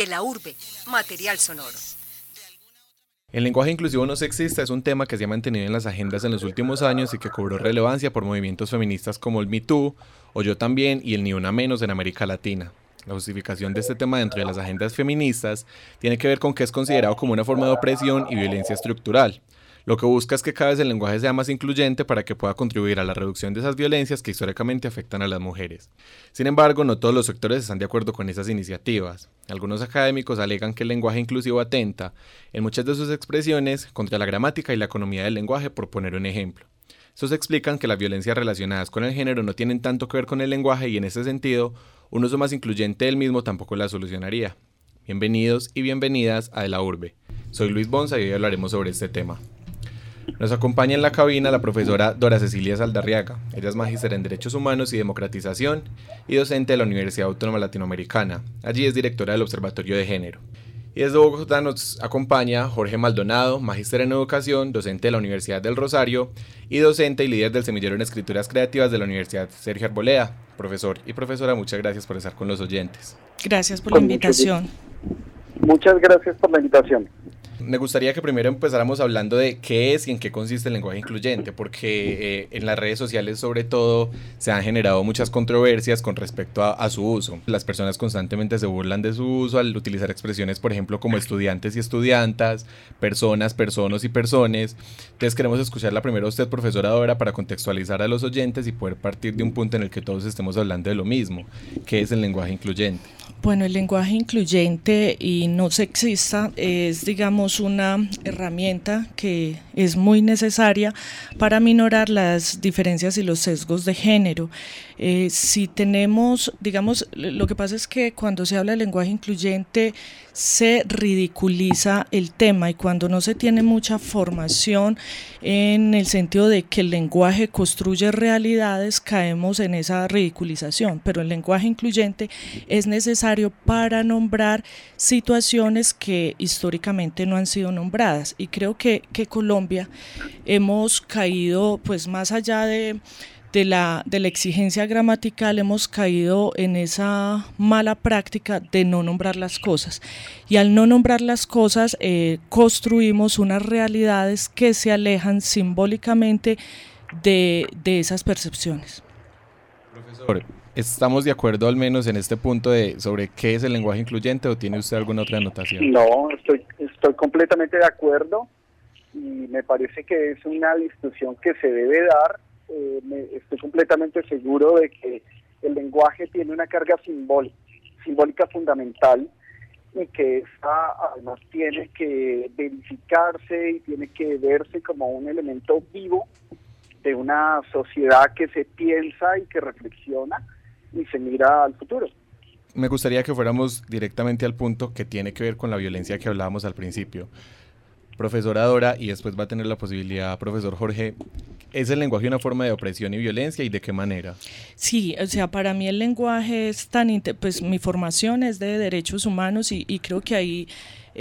De la urbe, material sonoro. El lenguaje inclusivo no sexista es un tema que se ha mantenido en las agendas en los últimos años y que cobró relevancia por movimientos feministas como el Me Too o Yo también y el Ni Una Menos en América Latina. La justificación de este tema dentro de las agendas feministas tiene que ver con que es considerado como una forma de opresión y violencia estructural. Lo que busca es que cada vez el lenguaje sea más incluyente para que pueda contribuir a la reducción de esas violencias que históricamente afectan a las mujeres. Sin embargo, no todos los sectores están de acuerdo con esas iniciativas. Algunos académicos alegan que el lenguaje inclusivo atenta, en muchas de sus expresiones, contra la gramática y la economía del lenguaje, por poner un ejemplo. Estos explican que las violencias relacionadas con el género no tienen tanto que ver con el lenguaje y en ese sentido, un uso más incluyente del mismo tampoco la solucionaría. Bienvenidos y bienvenidas a De la Urbe. Soy Luis Bonza y hoy hablaremos sobre este tema. Nos acompaña en la cabina la profesora Dora Cecilia Saldarriaga. Ella es magíster en Derechos Humanos y Democratización y docente de la Universidad Autónoma Latinoamericana. Allí es directora del Observatorio de Género. Y desde Bogotá nos acompaña Jorge Maldonado, magíster en Educación, docente de la Universidad del Rosario y docente y líder del semillero en Escrituras Creativas de la Universidad Sergio Arboleda. Profesor y profesora, muchas gracias por estar con los oyentes. Gracias por la invitación. Muchas gracias por la invitación. Me gustaría que primero empezáramos hablando de qué es y en qué consiste el lenguaje incluyente, porque eh, en las redes sociales sobre todo se han generado muchas controversias con respecto a, su uso. Las personas constantemente se burlan de su uso al utilizar expresiones, por ejemplo, como estudiantes y estudiantas, personas, personas y personas. Entonces queremos escucharla primero a usted, profesora Dora, para contextualizar a los oyentes y poder partir de un punto en el que todos estemos hablando de lo mismo, qué es el lenguaje incluyente. Bueno, el lenguaje incluyente y no sexista es, digamos, una herramienta que es muy necesaria para minorar las diferencias y los sesgos de género. Eh, si tenemos, digamos, lo que pasa es que cuando se habla de lenguaje incluyente se ridiculiza el tema y cuando no se tiene mucha formación en el sentido de que el lenguaje construye realidades, caemos en esa ridiculización, pero el lenguaje incluyente es necesario para nombrar situaciones que históricamente no han sido nombradas y creo que, que Colombia hemos caído pues más allá de de la, de la exigencia gramatical hemos caído en esa mala práctica de no nombrar las cosas. Y al no nombrar las cosas, eh, construimos unas realidades que se alejan simbólicamente de, de esas percepciones. Profesor, ¿estamos de acuerdo al menos en este punto de sobre qué es el lenguaje incluyente o tiene usted alguna otra anotación? No, estoy, estoy completamente de acuerdo y me parece que es una discusión que se debe dar eh, me, estoy completamente seguro de que el lenguaje tiene una carga simbólica, simbólica fundamental y que esta además tiene que verificarse y tiene que verse como un elemento vivo de una sociedad que se piensa y que reflexiona y se mira al futuro. Me gustaría que fuéramos directamente al punto que tiene que ver con la violencia que hablábamos al principio. Profesora Dora, y después va a tener la posibilidad, profesor Jorge, ¿Es el lenguaje una forma de opresión y violencia y de qué manera? Sí, o sea, para mí el lenguaje es tan, pues mi formación es de derechos humanos y, y creo que ahí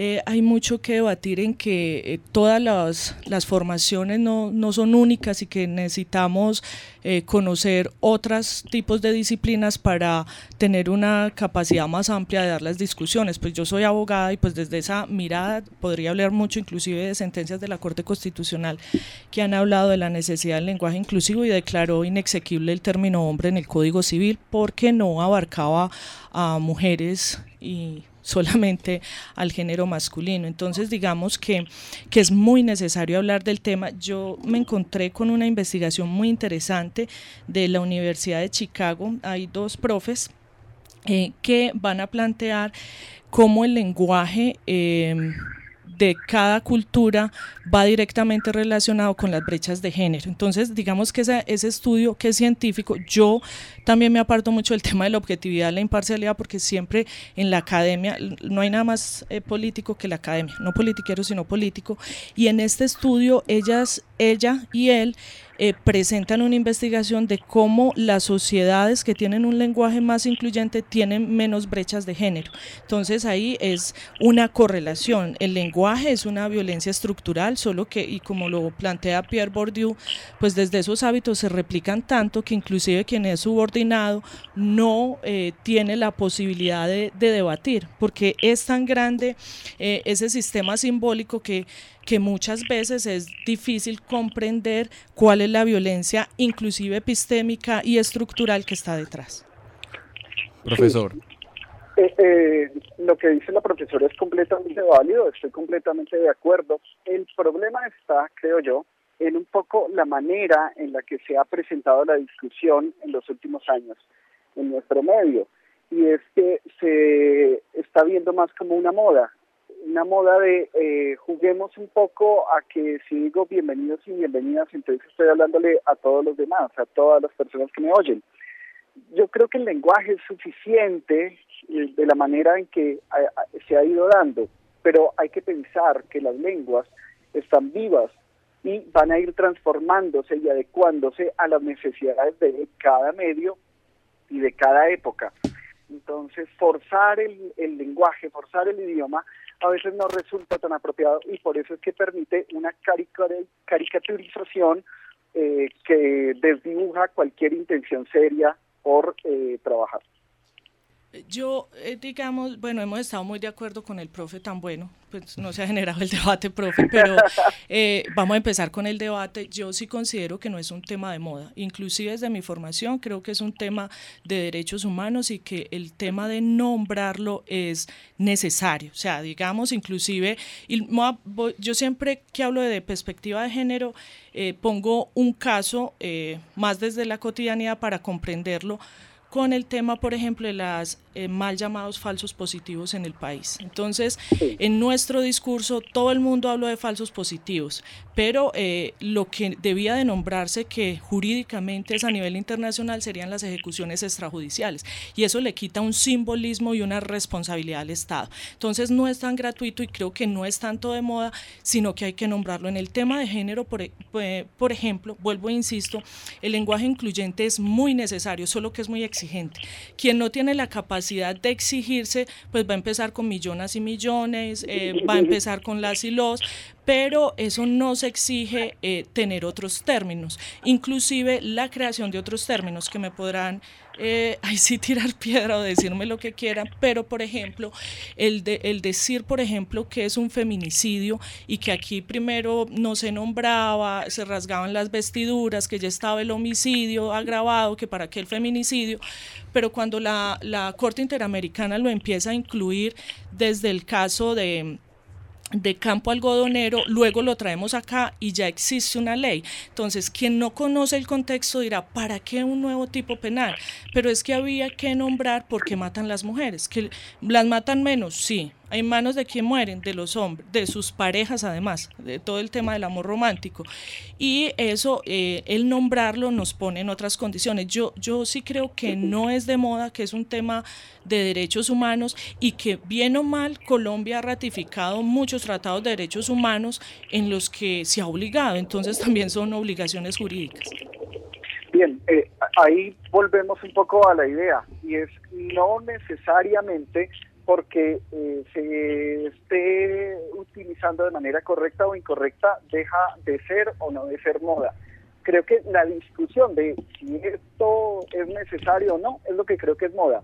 eh, hay mucho que debatir en que eh, todas las, formaciones no, no, son únicas y que necesitamos eh, conocer otros tipos de disciplinas para tener una capacidad más amplia de dar las discusiones. Pues yo soy abogada y pues desde esa mirada podría hablar mucho inclusive de sentencias de la Corte Constitucional que han hablado de la necesidad del lenguaje inclusivo y declaró inexequible el término hombre en el Código Civil porque no abarcaba a mujeres y solamente al género masculino. Entonces, digamos que, que es muy necesario hablar del tema. Yo me encontré con una investigación muy interesante de la Universidad de Chicago. Hay dos profes eh, que van a plantear cómo el lenguaje... Eh, de cada cultura va directamente relacionado con las brechas de género. Entonces, digamos que ese, estudio que es científico, yo también me aparto mucho del tema de la objetividad, la imparcialidad, porque siempre en la academia no hay nada más eh, político que la academia, no politiquero, sino político. Y en este estudio, ellas, ella y él eh, presentan una investigación de cómo las sociedades que tienen un lenguaje más incluyente tienen menos brechas de género. Entonces ahí es una correlación. El lenguaje es una violencia estructural, solo que, y como lo plantea Pierre Bourdieu, pues desde esos hábitos se replican tanto que inclusive quien es subordinado no eh, tiene la posibilidad de, debatir, porque es tan grande eh, ese sistema simbólico que que muchas veces es difícil comprender cuál es la violencia, inclusive epistémica y estructural que está detrás. Profesor. Eh, eh, lo que dice la profesora es completamente válido, estoy completamente de acuerdo. El problema está, creo yo, en un poco la manera en la que se ha presentado la discusión en los últimos años en nuestro medio. Y es que se está viendo más como una moda una moda de eh, juguemos un poco a que si digo bienvenidos y bienvenidas, entonces estoy hablándole a todos los demás, a todas las personas que me oyen. Yo creo que el lenguaje es suficiente eh, de la manera en que se ha ido dando, pero hay que pensar que las lenguas están vivas y van a ir transformándose y adecuándose a las necesidades de cada medio y de cada época. Entonces, forzar el, el lenguaje, forzar el idioma, a veces no resulta tan apropiado y por eso es que permite una caricaturización eh, que desdibuja cualquier intención seria por eh, trabajar. Yo, eh, digamos, bueno, hemos estado muy de acuerdo con el profe tan bueno, pues no se ha generado el debate, profe, pero eh, vamos a empezar con el debate. Yo sí considero que no es un tema de moda, inclusive desde mi formación creo que es un tema de derechos humanos y que el tema de nombrarlo es necesario. O sea, digamos, inclusive, yo siempre que hablo de perspectiva de género, eh, pongo un caso más desde la cotidianidad para comprenderlo con el tema, por ejemplo, de las eh, mal llamados falsos positivos en el país. Entonces, en nuestro discurso todo el mundo habló de falsos positivos, pero eh, lo que debía de nombrarse que jurídicamente es a nivel internacional serían las ejecuciones extrajudiciales y eso le quita un simbolismo y una responsabilidad al Estado. Entonces, no es tan gratuito y creo que no es tanto de moda, sino que hay que nombrarlo. En el tema de género, por, e, por ejemplo, vuelvo e insisto, el lenguaje incluyente es muy necesario, solo que es muy exigente. Quien no tiene la capacidad de exigirse, pues va a empezar con millones y millones, eh, va a empezar con las y los, pero eso no se exige eh, tener otros términos, inclusive la creación de otros términos que me podrán, eh, ay sí, tirar piedra o decirme lo que quieran, pero por ejemplo, el, el decir, por ejemplo, que es un feminicidio y que aquí primero no se nombraba, se rasgaban las vestiduras, que ya estaba el homicidio agravado, que para qué el feminicidio, pero cuando la, la Corte Interamericana lo empieza a incluir desde el caso de de campo algodonero, luego lo traemos acá y ya existe una ley. Entonces, quien no conoce el contexto dirá, ¿para qué un nuevo tipo penal? Pero es que había que nombrar por qué matan las mujeres, que las matan menos, sí, hay manos de quien mueren, de los hombres, de sus parejas además, de todo el tema del amor romántico. Y eso, eh, el nombrarlo nos pone en otras condiciones. Yo, yo sí creo que no es de moda, que es un tema de derechos humanos y que bien o mal Colombia ha ratificado muchos tratados de derechos humanos en los que se ha obligado, entonces también son obligaciones jurídicas. Bien, eh, ahí volvemos un poco a la idea y es no necesariamente porque eh, se esté utilizando de manera correcta o incorrecta, deja de ser o no de ser moda. Creo que la discusión de si esto es necesario o no es lo que creo que es moda.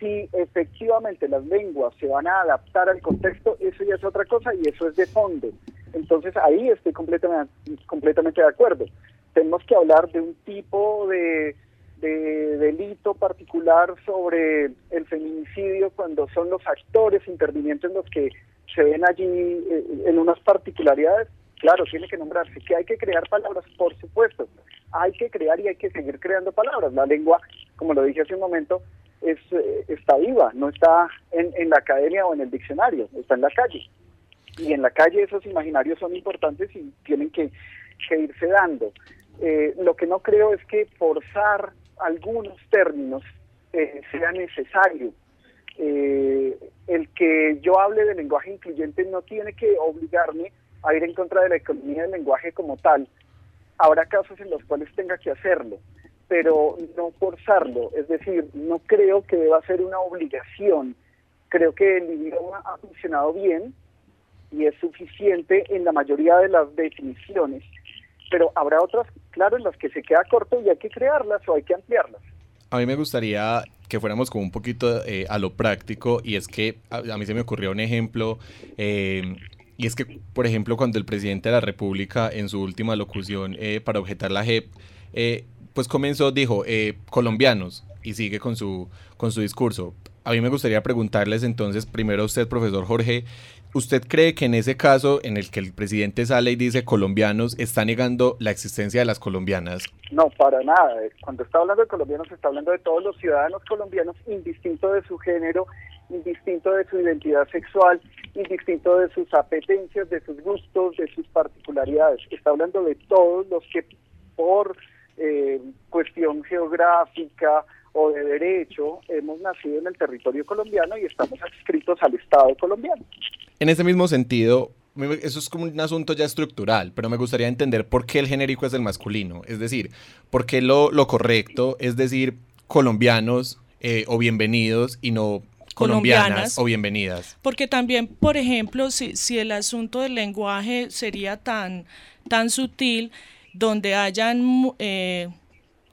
Si efectivamente las lenguas se van a adaptar al contexto, eso ya es otra cosa y eso es de fondo. Entonces ahí estoy completamente, completamente de acuerdo. Tenemos que hablar de un tipo de de delito particular sobre el feminicidio cuando son los actores intervinientes los que se ven allí eh, en unas particularidades, claro, tiene que nombrarse. ¿Que hay que crear palabras? Por supuesto. Hay que crear y hay que seguir creando palabras. La lengua, como lo dije hace un momento, es, eh, está viva, no está en, en la academia o en el diccionario, está en la calle. Y en la calle esos imaginarios son importantes y tienen que, que irse dando. Eh, lo que no creo es que forzar algunos términos eh, sea necesario. Eh, el que yo hable de lenguaje incluyente no tiene que obligarme a ir en contra de la economía del lenguaje como tal, habrá casos en los cuales tenga que hacerlo, pero no forzarlo, es decir, no creo que deba ser una obligación. Creo que el idioma ha funcionado bien y es suficiente en la mayoría de las definiciones, pero habrá otras, claro, en las que se queda corto y hay que crearlas o hay que ampliarlas. A mí me gustaría que fuéramos como un poquito eh, a lo práctico y es que a, mí se me ocurrió un ejemplo eh, y es que, por ejemplo, cuando el presidente de la República en su última locución eh, para objetar la JEP, pues comenzó, dijo, colombianos y sigue con su, con su discurso. A mí me gustaría preguntarles entonces, primero a usted, profesor Jorge, ¿Usted cree que en ese caso en el que el presidente sale y dice colombianos, está negando la existencia de las colombianas? No, para nada. Cuando está hablando de colombianos, está hablando de todos los ciudadanos colombianos, indistinto de su género, indistinto de su identidad sexual, indistinto de sus apetencias, de sus gustos, de sus particularidades. Está hablando de todos los que por eh, cuestión geográfica, o de derecho hemos nacido en el territorio colombiano y estamos adscritos al Estado colombiano. En ese mismo sentido, eso es como un asunto ya estructural, pero me gustaría entender por qué el genérico es el masculino. Es decir, por qué lo, lo correcto es decir colombianos eh, o bienvenidos y no colombianas, o bienvenidas. Porque también, por ejemplo, si, si el asunto del lenguaje sería tan, tan sutil, donde hayan... Eh,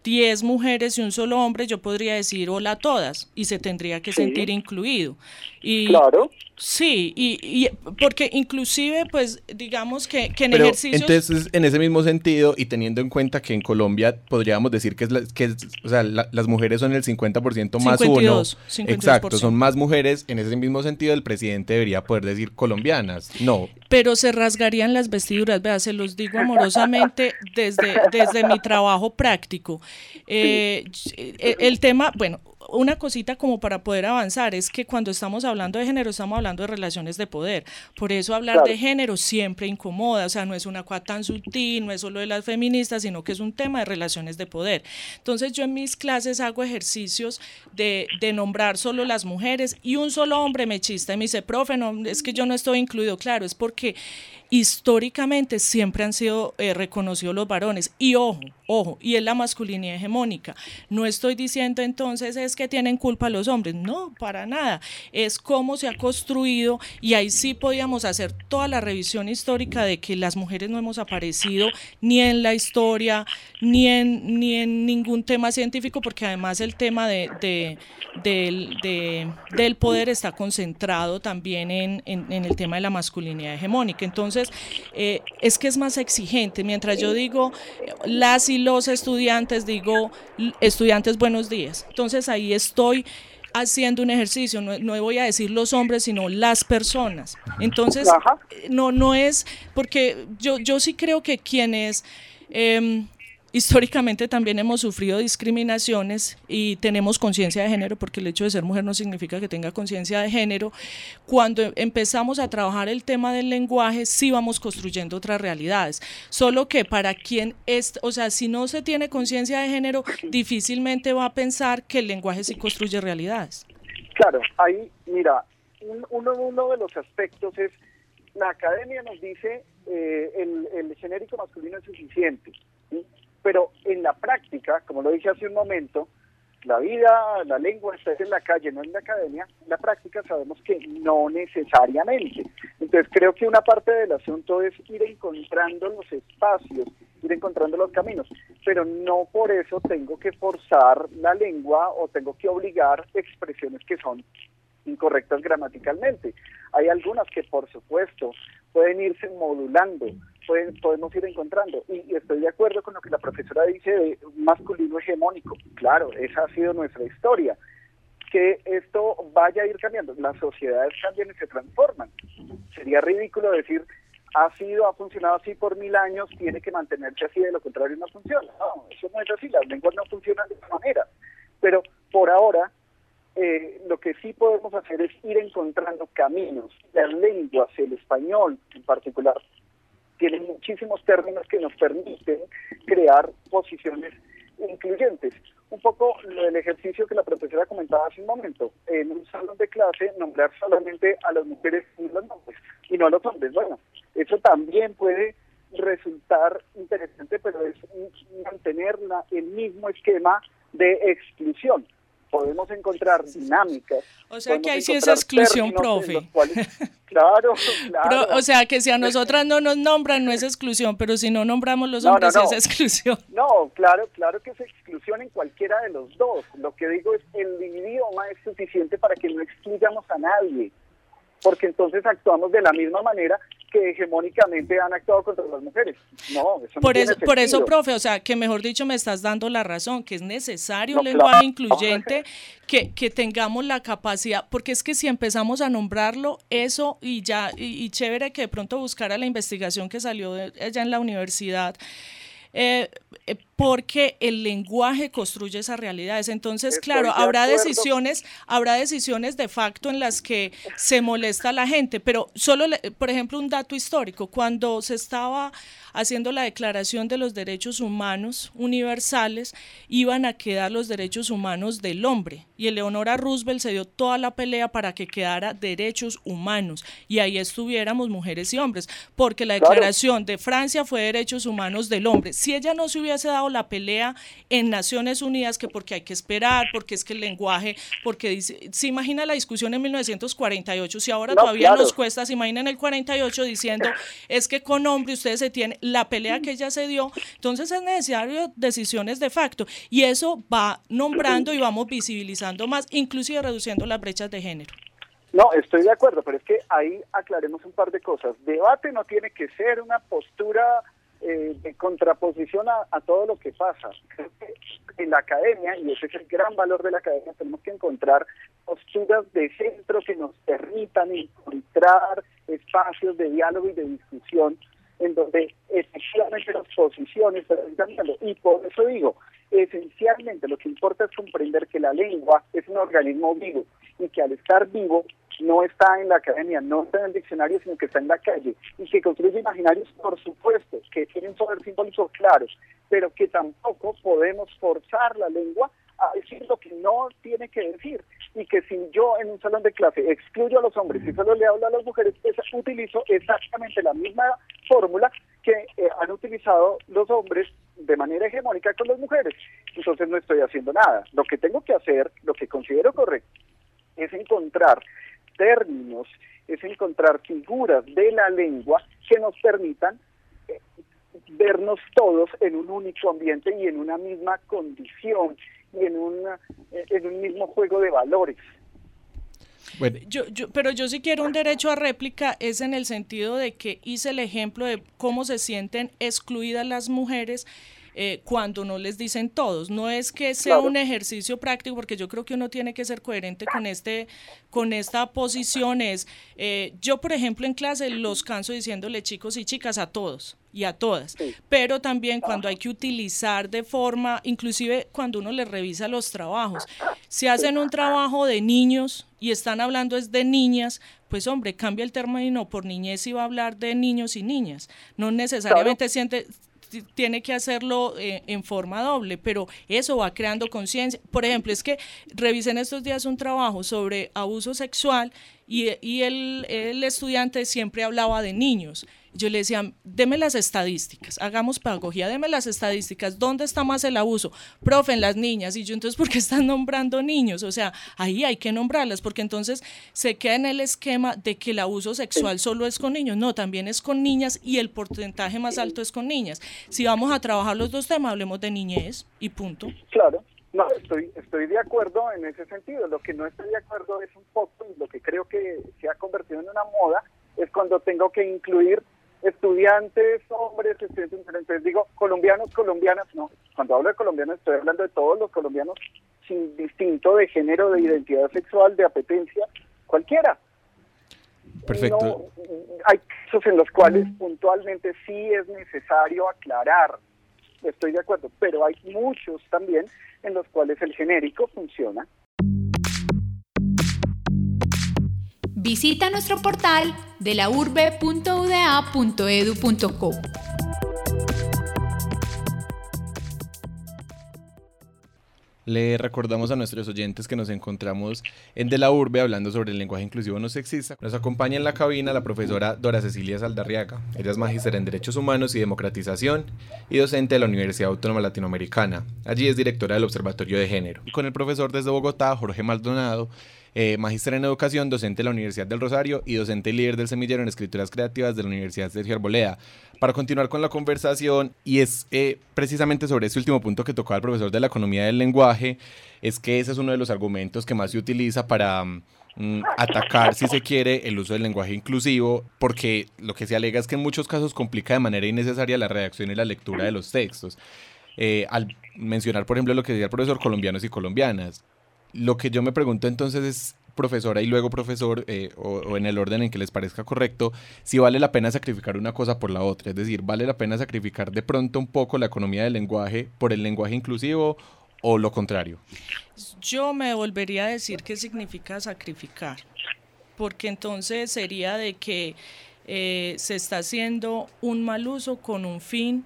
10 mujeres y un solo hombre, yo podría decir hola a todas y se tendría que sentir incluido. Y, claro. Sí, y, porque inclusive, pues, digamos que, que en Pero Entonces, en ese mismo sentido, y teniendo en cuenta que en Colombia podríamos decir que, es que o sea, las mujeres son el 50% más 52, uno. Exacto, son más mujeres. En ese mismo sentido, el presidente debería poder decir colombianas. No. Pero se rasgarían las vestiduras, vea, se los digo amorosamente desde, desde mi trabajo práctico. Eh, el tema, bueno, una cosita como para poder avanzar es que cuando estamos hablando de género estamos hablando de relaciones de poder. Por eso hablar de género siempre incomoda, o sea, no es una cosa tan sutil, no es solo de las feministas, sino que es un tema de relaciones de poder. Entonces yo en mis clases hago ejercicios de, de nombrar solo las mujeres y un solo hombre me chista y me dice, profe, no, es que yo no estoy incluido. Claro, es porque históricamente siempre han sido eh, reconocidos los varones. Y ojo, ojo, y es la masculinidad hegemónica. No estoy diciendo entonces es que tienen culpa los hombres, no, para nada. Es cómo se ha construido y ahí sí podíamos hacer toda la revisión histórica de que las mujeres no hemos aparecido ni en la historia, ni en, ni en ningún tema científico, porque además el tema de, del, poder está concentrado también en, en el tema de la masculinidad hegemónica. Entonces, eh, es que es más exigente. Mientras yo digo las y los estudiantes, digo estudiantes buenos días. Entonces ahí estoy haciendo un ejercicio, no, voy a decir los hombres, sino las personas. Entonces, no, no es, porque yo, yo sí creo que quienes eh, históricamente también hemos sufrido discriminaciones y tenemos conciencia de género, porque el hecho de ser mujer no significa que tenga conciencia de género. Cuando empezamos a trabajar el tema del lenguaje, sí vamos construyendo otras realidades. Solo que para quien es, o sea, si no se tiene conciencia de género, difícilmente va a pensar que el lenguaje sí construye realidades. Claro, ahí, mira, uno, uno de los aspectos es, la academia nos dice, eh, el, el genérico masculino es suficiente. Pero en la práctica, como lo dije hace un momento, la vida, la lengua está en la calle, no en la academia. En la práctica sabemos que no necesariamente. Entonces creo que una parte del asunto es ir encontrando los espacios, ir encontrando los caminos, pero no por eso tengo que forzar la lengua o tengo que obligar expresiones que son incorrectas gramaticalmente. Hay algunas que por supuesto pueden irse modulando, podemos ir encontrando. Y, estoy de acuerdo con lo que la profesora dice de masculino hegemónico. Claro, esa ha sido nuestra historia. Que esto vaya a ir cambiando. Las sociedades cambian y se transforman. Sería ridículo decir, ha sido, ha funcionado así por mil años, tiene que mantenerse así, de lo contrario no funciona. No, eso no es así, las lenguas no funcionan de esa manera. Pero por ahora, eh, lo que sí podemos hacer es ir encontrando caminos. Las lenguas, el español en particular, tienen muchísimos términos que nos permiten crear posiciones incluyentes. Un poco lo del ejercicio que la profesora comentaba hace un momento, en un salón de clase nombrar solamente a las mujeres y los nombres y no a los hombres. Bueno, eso también puede resultar interesante, pero es mantener el mismo esquema de exclusión podemos encontrar dinámicas. O sea que hay sí esa exclusión, profe. claro, claro. o sea que si a nosotras no nos nombran no es exclusión, pero si no nombramos los hombres es exclusión. No, claro, claro que es exclusión en cualquiera de los dos. Lo que digo es el idioma es suficiente para que no excluyamos a nadie porque entonces actuamos de la misma manera que hegemónicamente han actuado contra las mujeres. No, eso no por eso, Por eso, profe, o sea, que mejor dicho me estás dando la razón, que es necesario un lenguaje incluyente, que, que, tengamos la capacidad, porque es que si empezamos a nombrarlo, eso y ya, y, chévere que de pronto buscara la investigación que salió allá en la universidad, eh, eh, porque el lenguaje construye esas realidades. Entonces, claro, habrá decisiones, habrá decisiones de facto en las que se molesta a la gente, pero solo, por ejemplo, un dato histórico, cuando se estaba haciendo la declaración de los derechos humanos universales, iban a quedar los derechos humanos del hombre. Y Eleonora Roosevelt se dio toda la pelea para que quedara derechos humanos. Y ahí estuviéramos mujeres y hombres, porque la declaración de Francia fue derechos humanos del hombre. Si ella no se hubiese dado la pelea en Naciones Unidas, que porque hay que esperar, porque es que el lenguaje, porque dice, se imagina la discusión en 1948, si ahora todavía nos cuesta, se imagina en el 48 diciendo, es que con hombre ustedes se tienen, la pelea que ella se dio, entonces es necesario decisiones de facto, y eso va nombrando y vamos visibilizando más, inclusive reduciendo las brechas de género. No, estoy de acuerdo, pero es que ahí aclaremos un par de cosas. Debate no tiene que ser una postura eh, de contraposición a, todo lo que pasa. En la academia, y ese es el gran valor de la academia, tenemos que encontrar posturas de centro que nos permitan encontrar espacios de diálogo y de discusión en donde efectivamente las posiciones se están cambiando. Y por eso digo, esencialmente lo que importa es comprender que la lengua es un organismo vivo y que al estar vivo no está en la academia, no está en el diccionario, sino que está en la calle y que construye imaginarios, por supuesto, que tienen poder simbólico claros, pero que tampoco podemos forzar la lengua a decir lo que no tiene que decir y que si yo en un salón de clase excluyo a los hombres y solo le hablo a las mujeres, pues utilizo exactamente la misma fórmula que eh, han utilizado los hombres de manera hegemónica con las mujeres. Entonces no estoy haciendo nada. Lo que tengo que hacer, lo que considero correcto, es encontrar términos, es encontrar figuras de la lengua que nos permitan eh, vernos todos en un único ambiente y en una misma condición y en, una, eh, en un mismo juego de valores. Yo, yo, pero yo sí quiero un derecho a réplica, es en el sentido de que hice el ejemplo de cómo se sienten excluidas las mujeres eh, cuando no les dicen todos. No es que sea un ejercicio práctico, porque yo creo que uno tiene que ser coherente con, este, con esta posición. Es, eh, yo, por ejemplo, en clase los canso diciéndole chicos y chicas a todos y a todas, pero también cuando hay que utilizar de forma, inclusive cuando uno les revisa los trabajos, si hacen un trabajo de niños y están hablando es de niñas, pues hombre, cambia el término por niñez y va a hablar de niños y niñas, no necesariamente siente, tiene que hacerlo eh, en forma doble, pero eso va creando conciencia. Por ejemplo, es que revisen estos días un trabajo sobre abuso sexual y, y el, el estudiante siempre hablaba de niños yo le decía, deme las estadísticas, hagamos pedagogía, deme las estadísticas, ¿dónde está más el abuso? Profe, en las niñas, y yo entonces, ¿por qué están nombrando niños? O sea, ahí hay que nombrarlas, porque entonces se queda en el esquema de que el abuso sexual solo es con niños, no, también es con niñas y el porcentaje más alto es con niñas. Si vamos a trabajar los dos temas, hablemos de niñez y punto. Claro. No, estoy, estoy de acuerdo en ese sentido. Lo que no estoy de acuerdo es un poco, y lo que creo que se ha convertido en una moda, es cuando tengo que incluir estudiantes, hombres, estudiantes Entonces digo, colombianos, colombianas, no. Cuando hablo de colombianos estoy hablando de todos los colombianos sin distinto de género, de identidad sexual, de apetencia, cualquiera. Perfecto. hay casos en los cuales puntualmente sí es necesario aclarar, estoy de acuerdo, pero hay muchos también en los cuales el genérico funciona. Visita nuestro portal de la urbe.uda.edu.co. Le recordamos a nuestros oyentes que nos encontramos en De la Urbe hablando sobre el lenguaje inclusivo no sexista. Nos acompaña en la cabina la profesora Dora Cecilia Saldarriaga. Ella es magíster en Derechos Humanos y Democratización y docente de la Universidad Autónoma Latinoamericana. Allí es directora del Observatorio de Género. Y con el profesor desde Bogotá, Jorge Maldonado, eh, en educación, docente de la Universidad del Rosario y docente líder del semillero en escrituras creativas de la Universidad Sergio Arboleda. Para continuar con la conversación, y es eh, precisamente sobre ese último punto que tocaba el profesor de la economía del lenguaje, es que ese es uno de los argumentos que más se utiliza para mm, atacar, si se quiere, el uso del lenguaje inclusivo, porque lo que se alega es que en muchos casos complica de manera innecesaria la redacción y la lectura de los textos. Eh, al mencionar, por ejemplo, lo que decía el profesor colombianos y colombianas, lo que yo me pregunto entonces es, profesora y luego profesor, eh, o, en el orden en que les parezca correcto, si vale la pena sacrificar una cosa por la otra. Es decir, ¿vale la pena sacrificar de pronto un poco la economía del lenguaje por el lenguaje inclusivo o lo contrario? Yo me volvería a decir qué significa sacrificar, porque entonces sería de que eh, se está haciendo un mal uso con un fin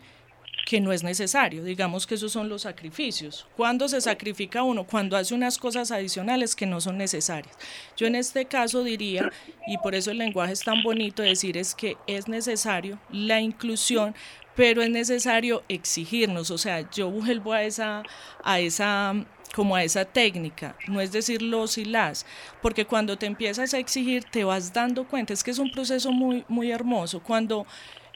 que no es necesario. Digamos que esos son los sacrificios. ¿Cuándo se sacrifica uno? Cuando hace unas cosas adicionales que no son necesarias. Yo en este caso diría, y por eso el lenguaje es tan bonito, decir es que es necesario la inclusión, pero es necesario exigirnos, o sea, yo vuelvo a esa, a esa como a esa técnica, no es decir los y las, porque cuando te empiezas a exigir te vas dando cuenta, es que es un proceso muy, muy hermoso, cuando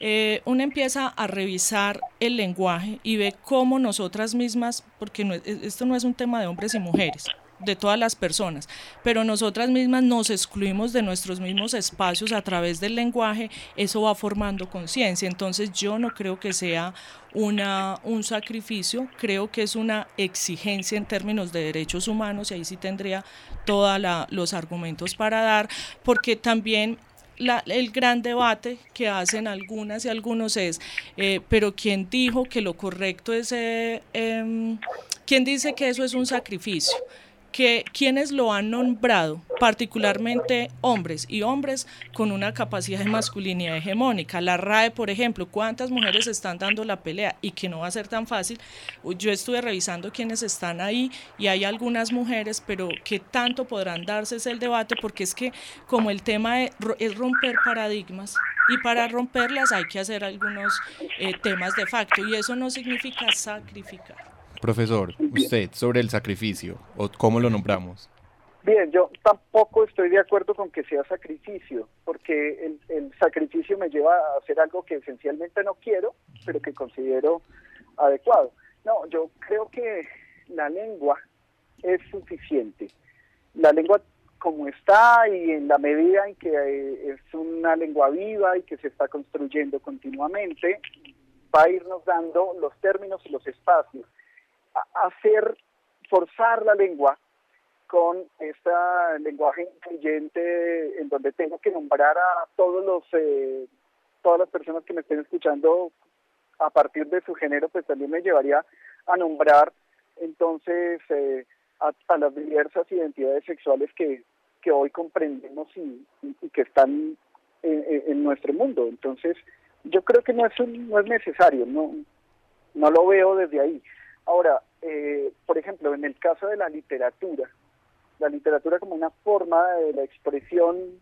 eh, uno empieza a revisar el lenguaje y ve cómo nosotras mismas, porque esto no es un tema de hombres y mujeres, de todas las personas, pero nosotras mismas nos excluimos de nuestros mismos espacios a través del lenguaje, eso va formando conciencia. Entonces yo no creo que sea una, un sacrificio, creo que es una exigencia en términos de derechos humanos y ahí sí tendría todos los argumentos para dar, porque también el gran debate que hacen algunas y algunos es, eh, pero ¿quién dijo que lo correcto es, eh, em, quién dice que eso es un sacrificio? Que quienes lo han nombrado, particularmente hombres y hombres con una capacidad de masculinidad hegemónica. La RAE, por ejemplo, ¿cuántas mujeres están dando la pelea? Y que no va a ser tan fácil. Yo estuve revisando quienes están ahí y hay algunas mujeres, pero ¿qué tanto podrán darse el debate? Porque es que como el tema es romper paradigmas y para romperlas hay que hacer algunos eh, temas de facto y eso no significa sacrificar. Profesor, usted sobre el sacrificio, o cómo lo nombramos. Bien, yo tampoco estoy de acuerdo con que sea sacrificio, porque el, el, sacrificio me lleva a hacer algo que esencialmente no quiero, pero que considero adecuado. No, yo creo que la lengua es suficiente. La lengua como está y en la medida en que eh, es una lengua viva y que se está construyendo continuamente, va a irnos dando los términos y los espacios hacer, forzar la lengua con este lenguaje incluyente en donde tengo que nombrar a todos los eh, todas las personas que me estén escuchando a partir de su género pues también me llevaría a nombrar entonces eh, a, las diversas identidades sexuales que, que hoy comprendemos y, que están en, en, nuestro mundo. Entonces yo creo que no es no es necesario no no lo veo desde ahí Ahora, eh, por ejemplo, en el caso de la literatura, la literatura como una forma de la expresión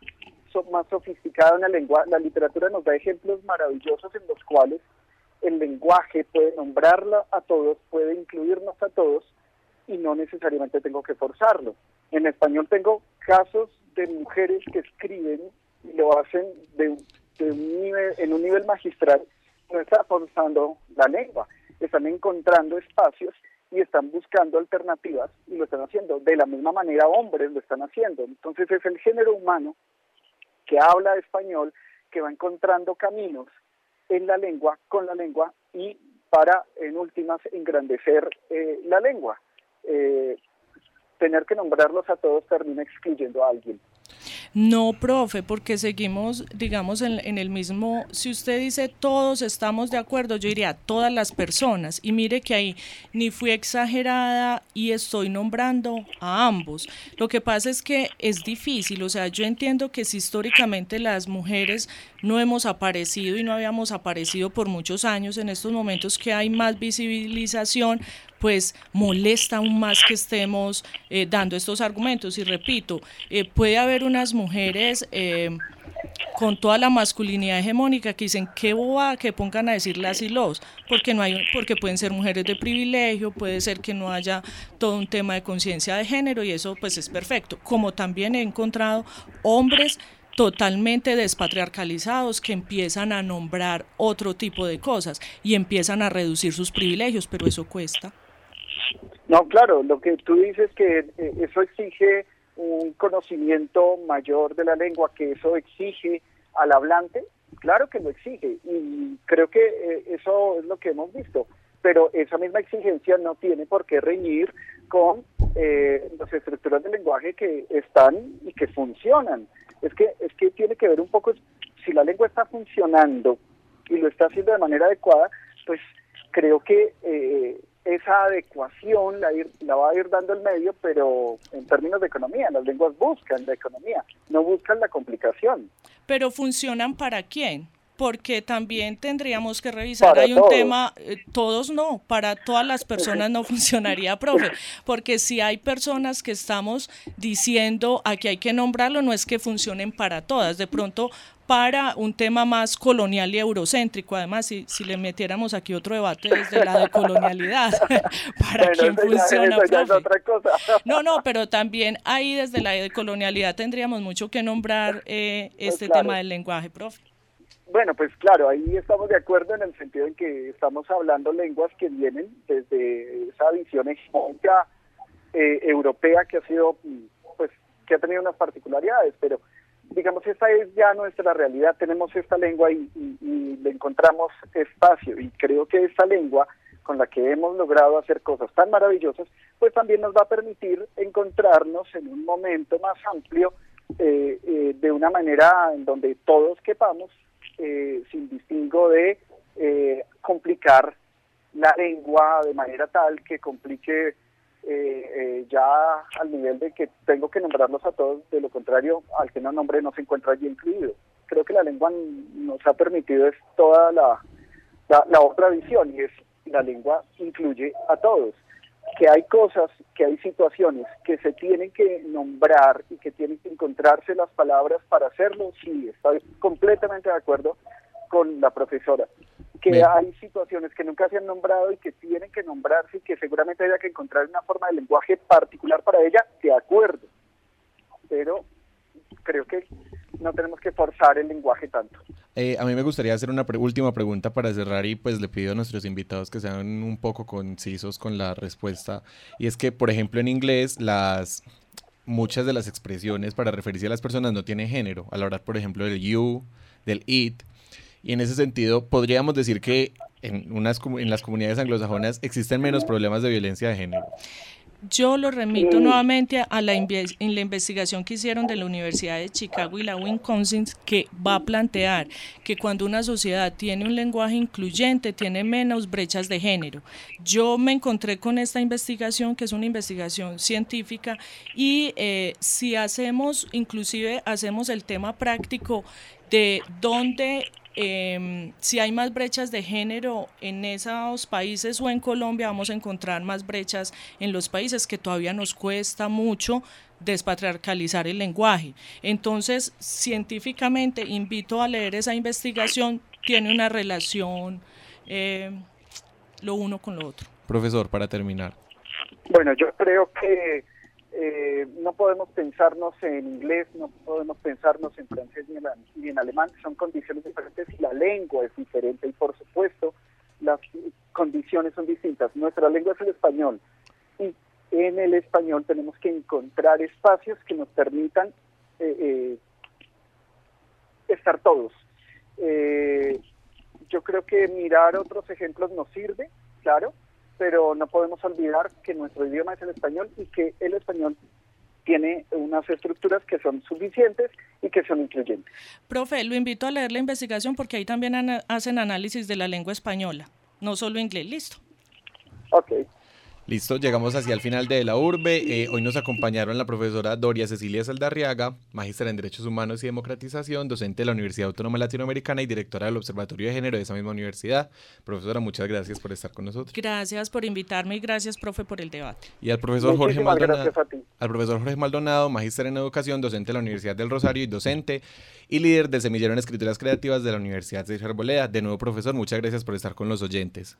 más sofisticada en la lengua, la literatura nos da ejemplos maravillosos en los cuales el lenguaje puede nombrarla a todos, puede incluirnos a todos y no necesariamente tengo que forzarlo. En español tengo casos de mujeres que escriben y lo hacen de un nivel, en un nivel magistral, no está forzando la lengua están encontrando espacios y están buscando alternativas y lo están haciendo. De la misma manera hombres lo están haciendo. Entonces es el género humano que habla español, que va encontrando caminos en la lengua, con la lengua y para, en últimas, engrandecer eh, la lengua. Eh, tener que nombrarlos a todos termina excluyendo a alguien. No, profe, porque seguimos, digamos, en, el mismo, si usted dice todos estamos de acuerdo, yo diría todas las personas. Y mire que ahí ni fui exagerada y estoy nombrando a ambos. Lo que pasa es que es difícil, o sea, yo entiendo que si históricamente las mujeres no hemos aparecido y no habíamos aparecido por muchos años, en estos momentos que hay más visibilización, pues molesta aún más que estemos eh, dando estos argumentos. Y repito, eh, puede haber unas mujeres eh, con toda la masculinidad hegemónica que dicen qué boba que pongan a decir las y los, porque no hay, porque pueden ser mujeres de privilegio, puede ser que no haya todo un tema de conciencia de género y eso pues es perfecto. Como también he encontrado hombres totalmente despatriarcalizados que empiezan a nombrar otro tipo de cosas y empiezan a reducir sus privilegios, pero eso cuesta. No, claro, lo que tú dices que eh, eso exige un conocimiento mayor de la lengua, que eso exige al hablante, claro que lo exige y creo que eh, eso es lo que hemos visto, pero esa misma exigencia no tiene por qué reñir con eh, las estructuras de lenguaje que están y que funcionan. Es que, es que tiene que ver un poco, si la lengua está funcionando y lo está haciendo de manera adecuada, pues creo que eh, esa adecuación la, la va a ir dando el medio, pero en términos de economía, las lenguas buscan la economía, no buscan la complicación. Pero funcionan para quién? Porque también tendríamos que revisar, hay un tema, eh, todos no, para todas las personas no funcionaría, profe, porque si hay personas que estamos diciendo aquí hay que nombrarlo, no es que funcionen para todas, de pronto para un tema más colonial y eurocéntrico. Además, si, si le metiéramos aquí otro debate desde la decolonialidad, ¿para quién funciona? No, no, pero también ahí desde la decolonialidad tendríamos mucho que nombrar eh, pues este tema del lenguaje, profe. Bueno, pues claro, ahí estamos de acuerdo en el sentido en que estamos hablando lenguas que vienen desde esa visión hegemónica eh, europea que ha sido, pues, que ha tenido unas particularidades, pero digamos, esta es ya nuestra realidad, tenemos esta lengua y, le encontramos espacio y creo que esta lengua con la que hemos logrado hacer cosas tan maravillosas, pues también nos va a permitir encontrarnos en un momento más amplio eh, eh, de una manera en donde todos quepamos eh, sin distingo de eh, complicar la lengua de manera tal que complique eh, ya al nivel de que tengo que nombrarlos a todos, de lo contrario, al que no nombre no se encuentra allí incluido. Creo que la lengua nos ha permitido es toda la, la otra visión y es la lengua incluye a todos que hay cosas, que hay situaciones que se tienen que nombrar y que tienen que encontrarse las palabras para hacerlo, sí, estoy completamente de acuerdo con la profesora. Que hay situaciones que nunca se han nombrado y que tienen que nombrarse y que seguramente haya que encontrar una forma de lenguaje particular para ella, de acuerdo. Pero creo que no tenemos que forzar el lenguaje tanto. Eh, a mí me gustaría hacer una última pregunta para cerrar y pues le pido a nuestros invitados que sean un poco concisos con la respuesta. Y es que, por ejemplo, en inglés las muchas de las expresiones para referirse a las personas no tienen género. Al hablar, por ejemplo, del you, del it. Y en ese sentido, podríamos decir que en, unas, en las comunidades anglosajonas existen menos problemas de violencia de género. Yo lo remito nuevamente a la, en la investigación que hicieron de la Universidad de Chicago y la Wisconsin, que va a plantear que cuando una sociedad tiene un lenguaje incluyente, tiene menos brechas de género. Yo me encontré con esta investigación, que es una investigación científica, y eh, si hacemos, inclusive hacemos el tema práctico de dónde eh, si hay más brechas de género en esos países o en Colombia, vamos a encontrar más brechas en los países que todavía nos cuesta mucho despatriarcalizar el lenguaje. Entonces, científicamente, invito a leer esa investigación, tiene una relación eh, lo uno con lo otro. Profesor, para terminar. Bueno, yo creo que eh, no podemos pensarnos en inglés, no podemos pensarnos en francés ni en, alemán, son condiciones diferentes y la lengua es diferente y por supuesto las condiciones son distintas. Nuestra lengua es el español y en el español tenemos que encontrar espacios que nos permitan eh, eh, estar todos. yo creo que mirar otros ejemplos nos sirve, claro, pero no podemos olvidar que nuestro idioma es el español y que el español tiene unas estructuras que son suficientes y que son incluyentes. Profe, lo invito a leer la investigación porque ahí también hacen análisis de la lengua española, no solo inglés, listo. Ok. Listo, llegamos hacia el final de la urbe. Eh, hoy nos acompañaron la profesora Doria Cecilia Saldarriaga, magíster en Derechos Humanos y Democratización, docente de la Universidad Autónoma Latinoamericana y directora del Observatorio de Género de esa misma universidad. Profesora, muchas gracias por estar con nosotros. Gracias por invitarme y gracias, profe, por el debate. Y al profesor Jorge Muchísimas Maldonado, gracias a ti. al profesor Jorge Maldonado, magíster en Educación, docente de la Universidad del Rosario y docente y líder del semillero en Escrituras Creativas de la Universidad de Arboleda. De nuevo, profesor, muchas gracias por estar con los oyentes.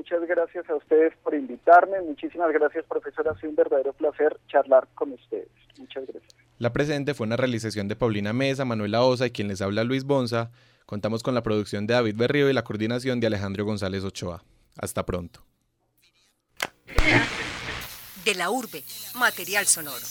Muchas gracias a ustedes por invitarme. Muchísimas gracias, profesora. Ha sido un verdadero placer charlar con ustedes. Muchas gracias. La presente fue una realización de Paulina Mesa, Manuela Osa y quien les habla Luis Bonza. Contamos con la producción de David Berrío y la coordinación de Alejandro González Ochoa. Hasta pronto. De la urbe, material sonoro.